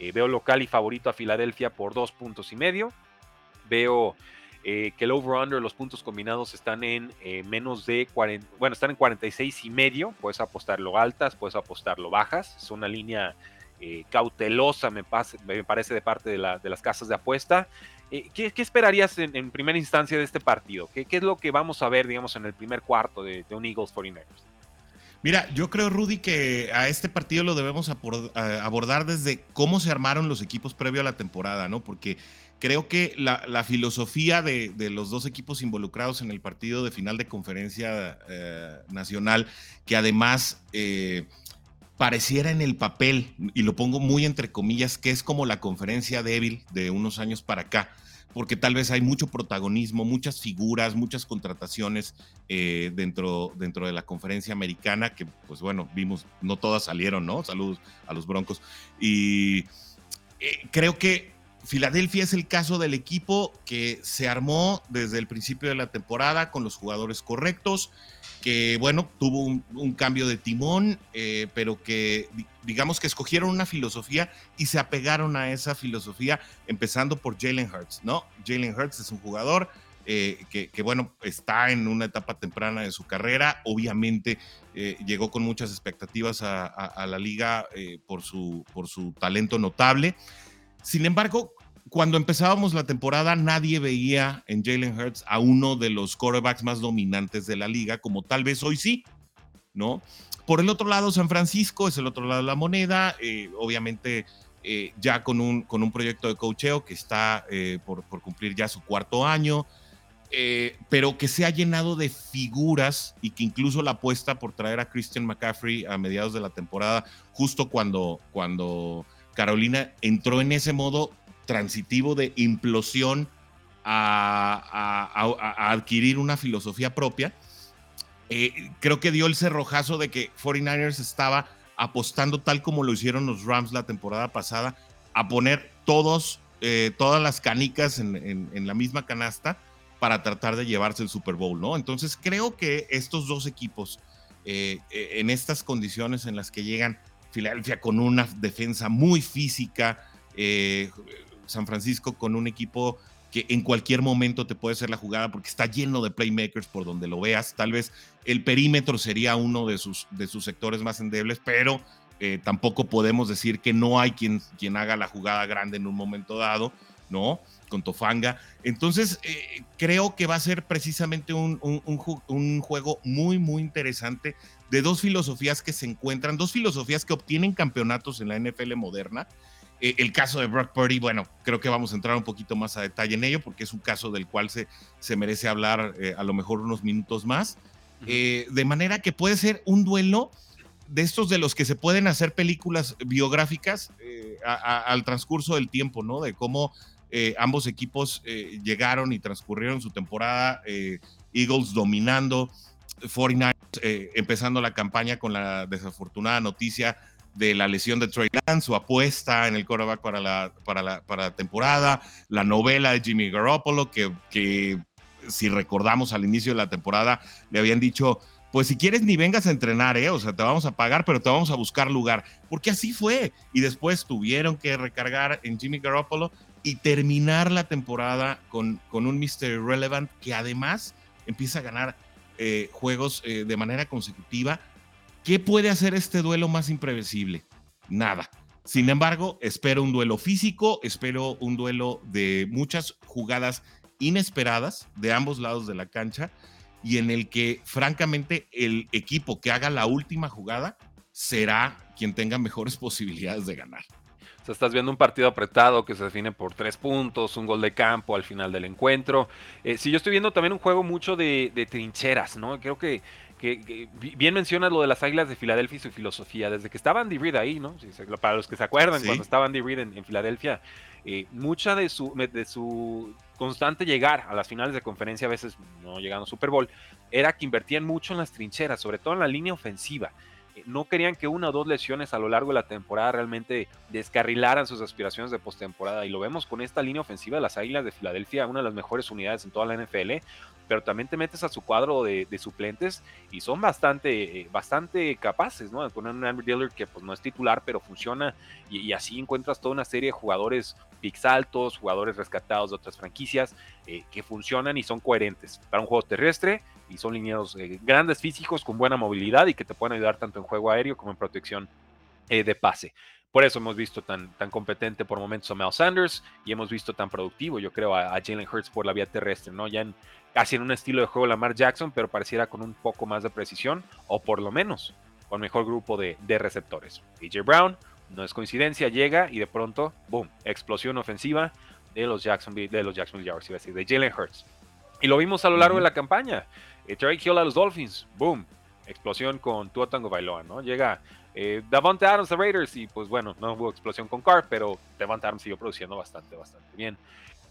Eh, veo local y favorito a Filadelfia por dos puntos y medio. Veo eh, que el over-under, los puntos combinados están en eh, menos de 40, bueno, están en 46 y medio. Puedes apostarlo altas, puedes apostarlo bajas. Es una línea cautelosa, me, parece, de parte de, las casas de apuesta. ¿qué, esperarías en, primera instancia de este partido? ¿Qué, es lo que vamos a ver, digamos, en el primer cuarto de, de un Eagles 49ers? Mira, yo creo, Rudy, que a este partido lo debemos abordar desde cómo se armaron los equipos previo a la temporada, ¿no? Porque creo que la, filosofía de, los dos equipos involucrados en el partido de final de conferencia eh, nacional, que además eh, pareciera en el papel, y lo pongo muy entre comillas, que es como la conferencia débil de unos años para acá porque tal vez hay mucho protagonismo, muchas figuras, muchas contrataciones eh, dentro, dentro de la conferencia americana, que pues bueno, vimos, no todas salieron, ¿no? Saludos a los Broncos. Y eh, creo que Filadelfia es el caso del equipo que se armó desde el principio de la temporada con los jugadores correctos, que bueno, tuvo un, cambio de timón, eh, pero que digamos que escogieron una filosofía y se apegaron a esa filosofía, empezando por Jalen Hurts, ¿no? Jalen Hurts es un jugador eh, que, bueno, está en una etapa temprana de su carrera, obviamente eh, llegó con muchas expectativas a, la liga por, su, por su talento notable. Sin embargo, cuando empezábamos la temporada, nadie veía en Jalen Hurts a uno de los quarterbacks más dominantes de la liga, como tal vez hoy sí, ¿no? Por el otro lado, San Francisco es el otro lado de la moneda, eh, obviamente eh, ya con un, con un proyecto de cocheo que está eh, por, por, cumplir ya su cuarto año, pero que se ha llenado de figuras y que incluso la apuesta por traer a Christian McCaffrey a mediados de la temporada, justo cuando, cuando Carolina entró en ese modo transitivo de implosión a, adquirir una filosofía propia. Eh, creo que dio el cerrojazo de que 49ers estaba apostando tal como lo hicieron los Rams la temporada pasada, a poner todos, eh, todas las canicas en, la misma canasta para tratar de llevarse el Super Bowl, ¿no? Entonces creo que estos dos equipos, eh, en estas condiciones en las que llegan Filadelfia con una defensa muy física, San Francisco con un equipo que en cualquier momento te puede hacer la jugada porque está lleno de playmakers por donde lo veas. Tal vez el perímetro sería uno de sus, de sus sectores más endebles, pero eh, tampoco podemos decir que no hay quien, quien haga la jugada grande en un momento dado, ¿no? Con Tofanga. Entonces, eh, creo que va a ser precisamente un, un, juego muy, muy interesante de dos filosofías que se encuentran, dos filosofías que obtienen campeonatos en la NFL moderna eh, el caso de Brock Purdy, bueno, creo que vamos a entrar un poquito más a detalle en ello porque es un caso del cual se, se merece hablar eh, a lo mejor unos minutos más. Eh, de manera que puede ser un duelo de estos de los que se pueden hacer películas biográficas al transcurso del tiempo, ¿no? De cómo ambos equipos llegaron y transcurrieron su temporada, Eagles dominando, 49ers empezando la campaña con la desafortunada noticia de la lesión de Trey Lance, su apuesta en el quarterback para la, para la, para temporada, la novela de Jimmy Garoppolo, que, que si recordamos al inicio de la temporada le habían dicho, pues si quieres ni vengas a entrenar, ¿eh? o sea, te vamos a pagar, pero te vamos a buscar lugar, porque así fue. Y después tuvieron que recargar en Jimmy Garoppolo y terminar la temporada con, con un Mr. Relevant que además empieza a ganar eh, juegos eh, de manera consecutiva ¿Qué puede hacer este duelo más imprevisible? Nada. Sin embargo, espero un duelo físico, espero un duelo de muchas jugadas inesperadas de ambos lados de la cancha y en el que francamente el equipo que haga la última jugada será quien tenga mejores posibilidades de ganar. O sea, estás viendo un partido apretado que se define por tres puntos, un gol de campo al final del encuentro. Eh, sí, yo estoy viendo también un juego mucho de, de trincheras, ¿no? Creo que que, bien mencionas lo de las Águilas de Filadelfia y su filosofía. Desde que estaba Andy Reid ahí, ¿no? Para los que se acuerdan, cuando estaba Andy Reid en, Filadelfia, eh, mucha de su, de su constante llegar a las finales de conferencia, a veces no llegando a Super Bowl, era que invertían mucho en las trincheras, sobre todo en la línea ofensiva. Eh, no querían que una o dos lesiones a lo largo de la temporada realmente descarrilaran sus aspiraciones de postemporada. Y lo vemos con esta línea ofensiva de las Águilas de Filadelfia, una de las mejores unidades en toda la NFL. Pero también te metes a su cuadro de, suplentes y son bastante, eh, bastante capaces, ¿no? Poner un Andrew Dillard que pues no es titular, pero funciona. Y, así encuentras toda una serie de jugadores picks altos, jugadores rescatados de otras franquicias eh, que funcionan y son coherentes para un juego terrestre y son lineados eh, grandes físicos con buena movilidad y que te pueden ayudar tanto en juego aéreo como en protección eh, de pase. Por eso hemos visto tan, tan competente por momentos a Mel Sanders y hemos visto tan productivo, yo creo, a, Jalen Hurts por la vía terrestre, ¿no? Ya en, casi en un estilo de juego Lamar Jackson, pero pareciera con un poco más de precisión o por lo menos con mejor grupo de, de receptores. AJ Brown, no es coincidencia, llega y de pronto, boom, explosión ofensiva de los Jacksonville, de los Jacksonville Jaguars, de Jalen Hurts. Y lo vimos a lo largo de la campaña. Eh, Drake Hill a los Dolphins, boom, explosión con Tua Tango Bailoa, ¿no? Llega eh, Davante Adams a Raiders y pues bueno, no hubo explosión con Carr, pero Davante Adams siguió produciendo bastante, bastante bien.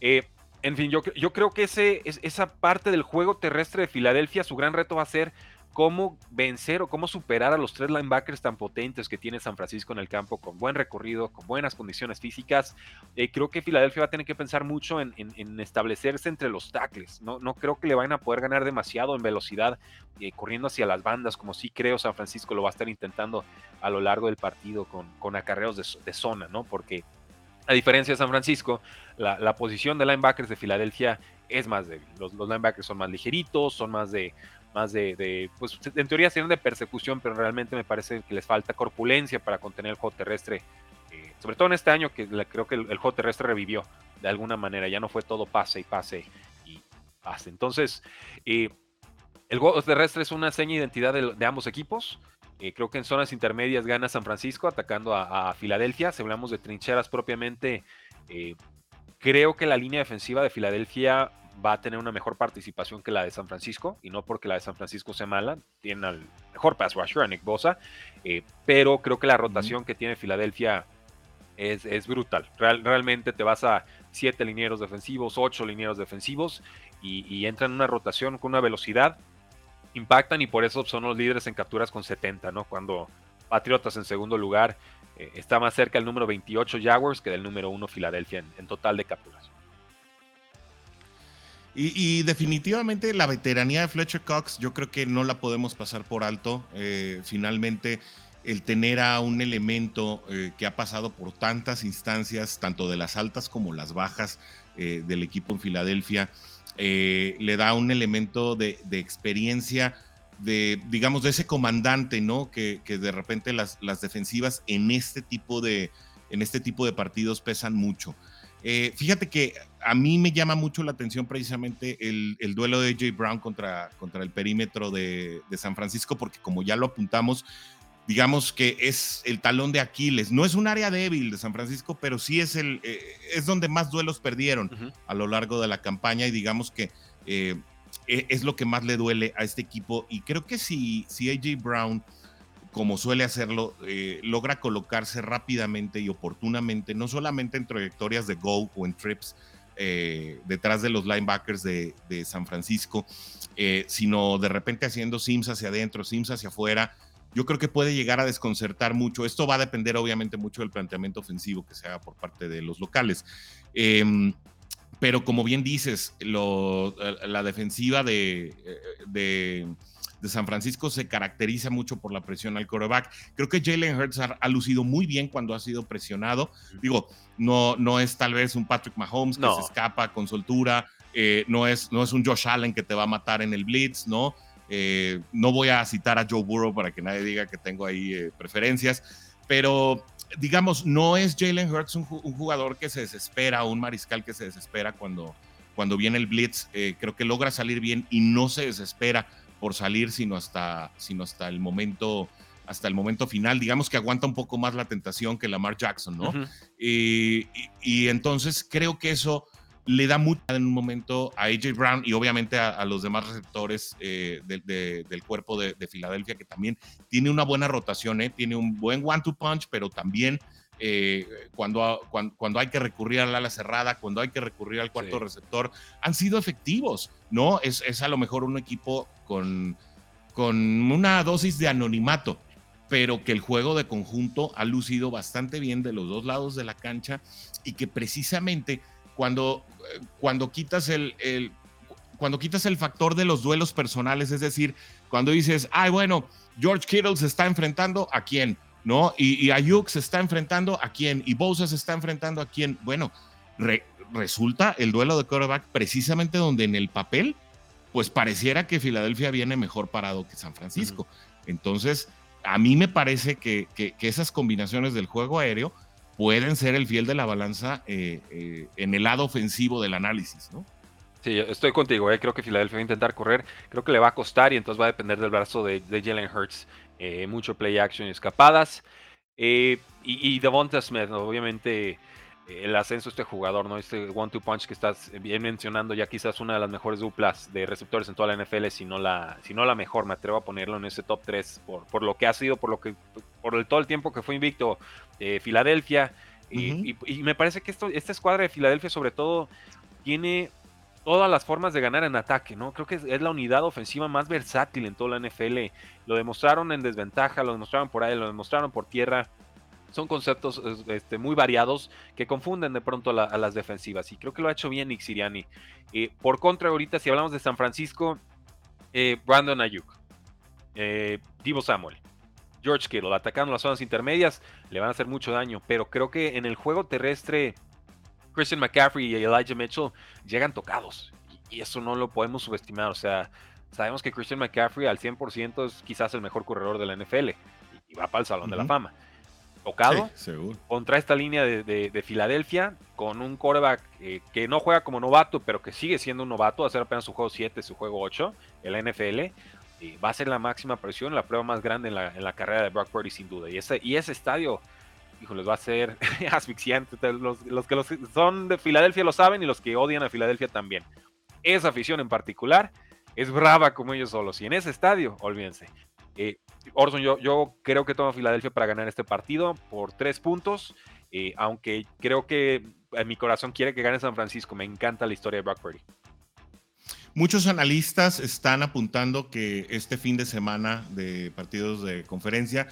Eh, en fin, yo, yo creo que ese, esa parte del juego terrestre de Filadelfia, su gran reto va a ser cómo vencer o cómo superar a los tres linebackers tan potentes que tiene San Francisco en el campo, con buen recorrido, con buenas condiciones físicas. Eh, creo que Filadelfia va a tener que pensar mucho en, establecerse entre los tackles. No, no, creo que le vayan a poder ganar demasiado en velocidad, eh, corriendo hacia las bandas, como sí creo San Francisco lo va a estar intentando a lo largo del partido con, acarreos de, zona, ¿no? Porque a diferencia de San Francisco, la, posición de linebackers de Filadelfia es más débil. Los, los, linebackers son más ligeritos, son más de más de, pues en teoría serían de persecución, pero realmente me parece que les falta corpulencia para contener el juego terrestre, eh, sobre todo en este año que creo que el, juego terrestre revivió de alguna manera, ya no fue todo pase y pase y pase. Entonces, eh, el juego terrestre es una seña de identidad de, ambos equipos. Eh, creo que en zonas intermedias gana San Francisco atacando a, a Filadelfia. Si hablamos de trincheras propiamente, creo que la línea defensiva de Filadelfia va a tener una mejor participación que la de San Francisco, y no porque la de San Francisco sea mala, tiene al mejor pass rusher, a Nick Bosa, eh, pero creo que la rotación que tiene Filadelfia es, es brutal. realmente te vas a siete linieros defensivos, ocho linieros defensivos, y, entran en una rotación con una velocidad, impactan y por eso son los líderes en capturas con 70, ¿no? Cuando Patriotas en segundo lugar eh, está más cerca el número 28 Jaguars que del número 1 Filadelfia en total de capturas. Y, definitivamente la veteranía de Fletcher Cox, yo creo que no la podemos pasar por alto. Eh, finalmente, el tener a un elemento eh, que ha pasado por tantas instancias, tanto de las altas como las bajas eh, del equipo en Filadelfia, le da un elemento de, experiencia, de, digamos, de ese comandante, ¿no? Que, que de repente las, las defensivas en este tipo de, en este tipo de partidos pesan mucho. Eh, fíjate que a mí me llama mucho la atención precisamente el, duelo de AJ Brown contra, contra el perímetro de, San Francisco, porque como ya lo apuntamos, digamos que es el talón de Aquiles. No es un área débil de San Francisco, pero sí es, el, eh, es donde más duelos perdieron a lo largo de la campaña y digamos que eh, e, es lo que más le duele a este equipo. Y creo que si, si AJ Brown como suele hacerlo, eh, logra colocarse rápidamente y oportunamente, no solamente en trayectorias de go o en trips eh, detrás de los linebackers de, San Francisco, eh, sino de repente haciendo sims hacia adentro, sims hacia afuera. Yo creo que puede llegar a desconcertar mucho. Esto va a depender obviamente mucho del planteamiento ofensivo que se haga por parte de los locales. Em, pero como bien dices, la defensiva de de San Francisco se caracteriza mucho por la presión al quarterback. Creo que Jalen Hurts ha, lucido muy bien cuando ha sido presionado. Digo, no, no es tal vez un Patrick Mahomes que se escapa con soltura, eh, no, es, no es un Josh Allen que te va a matar en el blitz, ¿no? Eh, no voy a citar a Joe Burrow para que nadie diga que tengo ahí eh, preferencias, pero digamos, no es Jalen Hurts un, jugador que se desespera, un mariscal que se desespera cuando, cuando viene el blitz. creo que logra salir bien y no se desespera por salir, sino hasta, sino hasta el momento hasta el momento final, digamos que aguanta un poco más la tentación que Lamar Jackson, ¿no? y, entonces creo que eso le da mucho en un momento a AJ Brown y obviamente a, los demás receptores eh, del cuerpo de, Filadelfia, que también tiene una buena rotación, ¿eh? tiene un buen one-two punch, pero también eh, cuando, cuando, hay que recurrir al ala cerrada, cuando hay que recurrir al cuarto receptor, han sido efectivos, ¿no? Es, es, a lo mejor un equipo con, con una dosis de anonimato, pero que el juego de conjunto ha lucido bastante bien de los dos lados de la cancha y que precisamente cuando, cuando quitas el, el cuando quitas el factor de los duelos personales, es decir, cuando dices, ay, bueno, George Kittle se está enfrentando a quién, ¿no? Y, Ayuk se está enfrentando a quién, y Bosa se está enfrentando a quién. Bueno, resulta el duelo de quarterback precisamente donde en el papel, pues pareciera que Filadelfia viene mejor parado que San Francisco. Entonces, a mí me parece que, que, esas combinaciones del juego aéreo pueden ser el fiel de la balanza eh, eh, en el lado ofensivo del análisis, ¿no? Sí, estoy contigo. Eh. Creo que Filadelfia va a intentar correr. Creo que le va a costar y entonces va a depender del brazo de, Jalen Hurts. Mucho play action y escapadas. y, y Devonta Smith, obviamente el ascenso de este jugador, ¿no? Este one-two punch que estás bien mencionando, ya quizás una de las mejores duplas de receptores en toda la NFL, si no la, si no la mejor, me atrevo a ponerlo en ese top 3 por, por lo que ha sido, por lo que, por el, todo el tiempo que fue invicto eh, Filadelfia. y, me parece que esto, esta escuadra de Filadelfia, sobre todo, tiene todas las formas de ganar en ataque, ¿no? Creo que es, la unidad ofensiva más versátil en toda la NFL. Lo demostraron en desventaja, lo demostraron por ahí, lo demostraron por tierra son conceptos este, muy variados que confunden de pronto a las defensivas. Y creo que lo ha hecho bien Nick Siriani. Eh, por contra, ahorita, si hablamos de San Francisco, eh, Brandon Ayuk, eh, Divo Samuel, George Kittle, atacando las zonas intermedias, le van a hacer mucho daño. Pero creo que en el juego terrestre, Christian McCaffrey y Elijah Mitchell llegan tocados. Y, eso no lo podemos subestimar. O sea, sabemos que Christian McCaffrey al 100% es quizás el mejor corredor de la NFL. Y, va para el Salón de la Fama tocado contra esta línea de, Filadelfia con un quarterback eh, que no juega como novato, pero que sigue siendo un novato, va a ser apenas su juego 7, su juego 8 en la NFL. Y va a ser la máxima presión, la prueba más grande en la, carrera de Brock Purdy, sin duda. Y ese, y ese estadio, les va a ser asfixiante. Los, los que son de Filadelfia lo saben y los que odian a Filadelfia también. Esa afición en particular es brava como ellos solos. Y en ese estadio, olvídense. Eh, Orson, yo, yo creo que toma Filadelfia para ganar este partido por tres puntos, eh, aunque creo que en mi corazón quiere que gane San Francisco. Me encanta la historia de Brock. Muchos analistas están apuntando que este fin de semana de partidos de conferencia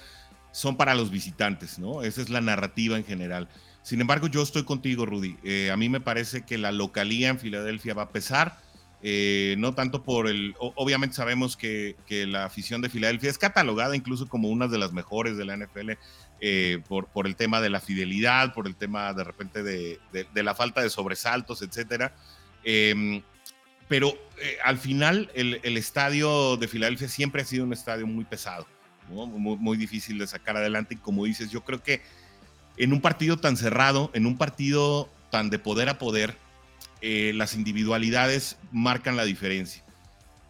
son para los visitantes, ¿no? Esa es la narrativa en general. Sin embargo, yo estoy contigo, Rudy. Eh, a mí me parece que la localía en Filadelfia va a pesar eh, no tanto por el, obviamente sabemos que, la afición de Filadelfia es catalogada incluso como una de las mejores de la NFL eh, por, por, el tema de la fidelidad, por el tema de repente de, la falta de sobresaltos, etcétera. Em, pero eh, al final el, estadio de Filadelfia siempre ha sido un estadio muy pesado, muy, muy difícil de sacar adelante y como dices, yo creo que en un partido tan cerrado, en un partido tan de poder a poder, eh, las individualidades marcan la diferencia.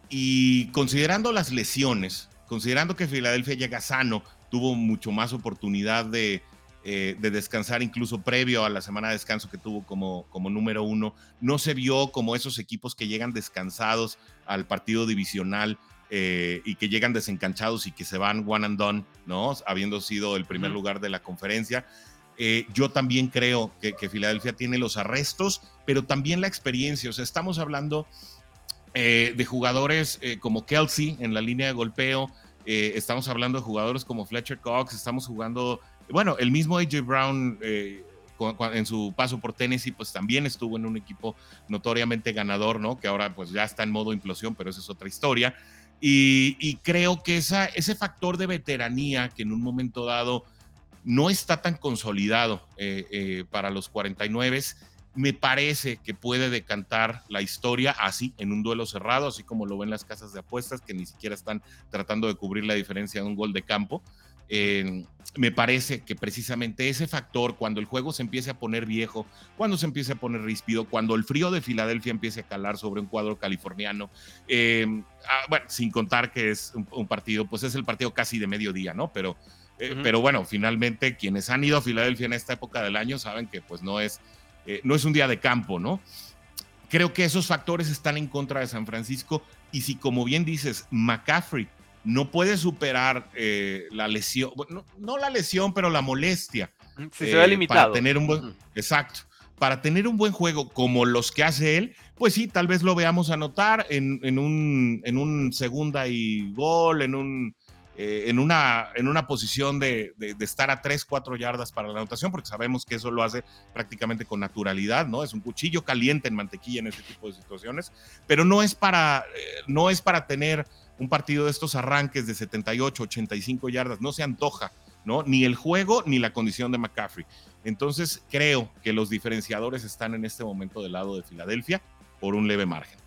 Y considerando las lesiones, considerando que Filadelfia llega sano, tuvo mucho más oportunidad de, eh, descansar incluso previo a la semana de descanso que tuvo como, como número uno, no se vio como esos equipos que llegan descansados al partido divisional eh, y que llegan desencanchados y que se van one and done, ¿no? Habiendo sido el primer lugar de la conferencia. Eh, yo también creo que, Filadelfia tiene los arrestos, pero también la experiencia. O sea, estamos hablando eh, de jugadores eh, como Kelsey en la línea de golpeo, estamos hablando de jugadores como Fletcher Cox, estamos jugando, bueno, el mismo AJ Brown en su paso por Tennessee, pues también estuvo en un equipo notoriamente ganador, ¿no? Que ahora pues ya está en modo implosión, pero esa es otra historia. Y, creo que ese factor de veteranía que en un momento dado no está tan consolidado eh, eh, para los 49. Me parece que puede decantar la historia así, en un duelo cerrado, así como lo ven las casas de apuestas, que ni siquiera están tratando de cubrir la diferencia de un gol de campo. Me parece que precisamente ese factor, cuando el juego se empiece a poner viejo, cuando se empiece a poner ríspido, cuando el frío de Filadelfia empiece a calar sobre un cuadro californiano, em, ah, bueno, sin contar que es un, un, partido, pues es el partido casi de mediodía, ¿no? Pero eh, pero bueno, finalmente quienes han ido a Filadelfia en esta época del año saben que pues no es, eh, no es un día de campo, ¿no? creo que esos factores están en contra de San Francisco y si como bien dices, McCaffrey no puede superar eh, la lesión, no, la lesión, pero la molestia. se ve limitado. Para tener un buen, exacto, para tener un buen juego como los que hace él, pues sí, tal vez lo veamos anotar en, en, un, en un segunda y gol, en un eh, en, una, en una posición de, estar a 3, 4 yardas para la anotación, porque sabemos que eso lo hace prácticamente con naturalidad, ¿no? Es un cuchillo caliente en mantequilla en ese tipo de situaciones, pero no es para, eh, no es para tener un partido de estos arranques de 78, 85 yardas, no se antoja, ¿no? Ni el juego ni la condición de McCaffrey. Entonces creo que los diferenciadores están en este momento del lado de Filadelfia por un leve margen.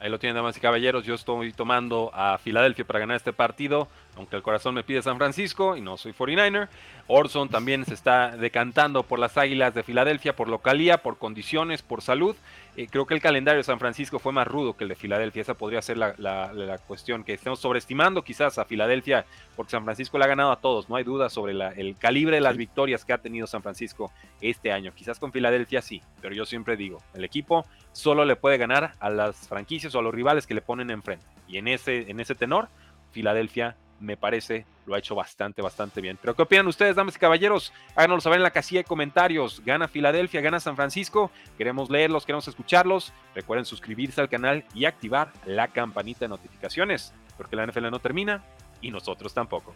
Ahí lo tienen, damas y caballeros. Yo estoy tomando a Filadelfia para ganar este partido, aunque el corazón me pide San Francisco y no soy 49er. Orson también se está decantando por las Águilas de Filadelfia, por localía, por condiciones, por salud. Eh, creo que el calendario de San Francisco fue más rudo que el de Filadelfia. Esa podría ser la, cuestión, que estemos sobreestimando quizás a Filadelfia, porque San Francisco le ha ganado a todos. No hay duda sobre el calibre de las victorias que ha tenido San Francisco este año. Quizás con Filadelfia sí, pero yo siempre digo, el equipo solo le puede ganar a las franquicias o a los rivales que le ponen enfrente. Y en ese, en ese tenor, Filadelfia me parece lo ha hecho bastante, bastante bien. Pero ¿qué opinan ustedes, damas y caballeros? Háganoslo saber en la casilla de comentarios. ¿Gana Filadelfia? ¿Gana San Francisco? Queremos leerlos, queremos escucharlos. Recuerden suscribirse al canal y activar la campanita de notificaciones, porque la NFL no termina y nosotros tampoco.